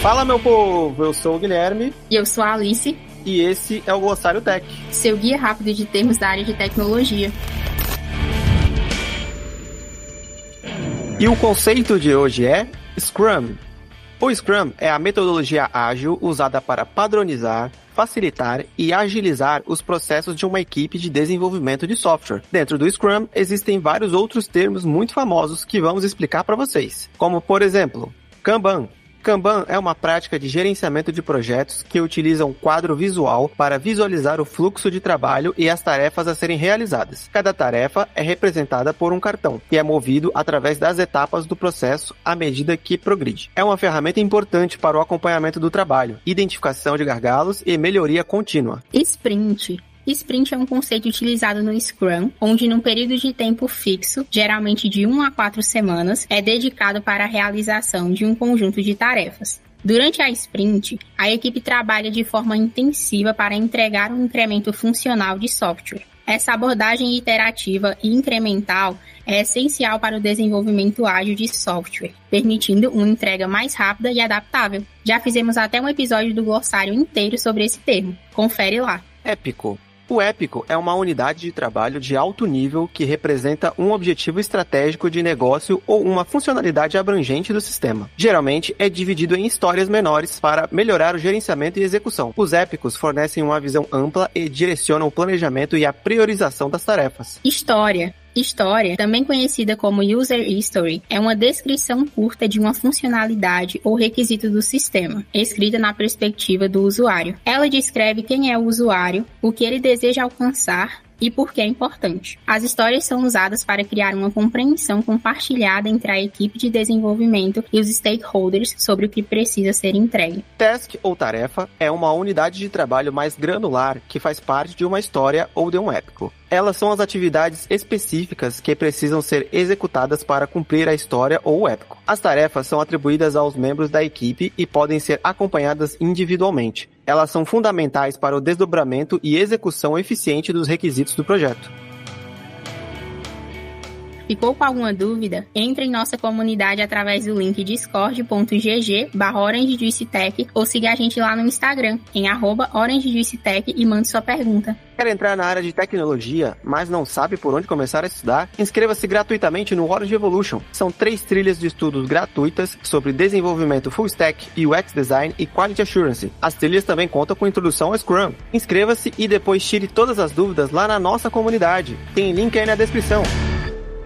Fala, meu povo! Eu sou o Guilherme. E eu sou a Alice. E esse é o Glossário Tech seu guia rápido de termos da área de tecnologia. E o conceito de hoje é Scrum. O Scrum é a metodologia ágil usada para padronizar, facilitar e agilizar os processos de uma equipe de desenvolvimento de software. Dentro do Scrum existem vários outros termos muito famosos que vamos explicar para vocês, como por exemplo, Kanban, Kanban é uma prática de gerenciamento de projetos que utiliza um quadro visual para visualizar o fluxo de trabalho e as tarefas a serem realizadas. Cada tarefa é representada por um cartão e é movido através das etapas do processo à medida que progride. É uma ferramenta importante para o acompanhamento do trabalho, identificação de gargalos e melhoria contínua. Sprint Sprint é um conceito utilizado no Scrum, onde num período de tempo fixo, geralmente de 1 a 4 semanas, é dedicado para a realização de um conjunto de tarefas. Durante a sprint, a equipe trabalha de forma intensiva para entregar um incremento funcional de software. Essa abordagem iterativa e incremental é essencial para o desenvolvimento ágil de software, permitindo uma entrega mais rápida e adaptável. Já fizemos até um episódio do glossário inteiro sobre esse termo. Confere lá. Épico. O épico é uma unidade de trabalho de alto nível que representa um objetivo estratégico de negócio ou uma funcionalidade abrangente do sistema. Geralmente é dividido em histórias menores para melhorar o gerenciamento e execução. Os épicos fornecem uma visão ampla e direcionam o planejamento e a priorização das tarefas. História História, também conhecida como User History, é uma descrição curta de uma funcionalidade ou requisito do sistema, escrita na perspectiva do usuário. Ela descreve quem é o usuário, o que ele deseja alcançar e por que é importante. As histórias são usadas para criar uma compreensão compartilhada entre a equipe de desenvolvimento e os stakeholders sobre o que precisa ser entregue. Task ou tarefa é uma unidade de trabalho mais granular que faz parte de uma história ou de um épico. Elas são as atividades específicas que precisam ser executadas para cumprir a história ou o épico. As tarefas são atribuídas aos membros da equipe e podem ser acompanhadas individualmente. Elas são fundamentais para o desdobramento e execução eficiente dos requisitos do projeto. Ficou com alguma dúvida? Entre em nossa comunidade através do link discord.gg barra OrangeJuiceTech ou siga a gente lá no Instagram, em arroba OrangeJuiceTech e mande sua pergunta. Quer entrar na área de tecnologia, mas não sabe por onde começar a estudar? Inscreva-se gratuitamente no Orange Evolution. São três trilhas de estudos gratuitas sobre desenvolvimento full stack, UX design e quality assurance. As trilhas também contam com introdução ao Scrum. Inscreva-se e depois tire todas as dúvidas lá na nossa comunidade. Tem link aí na descrição.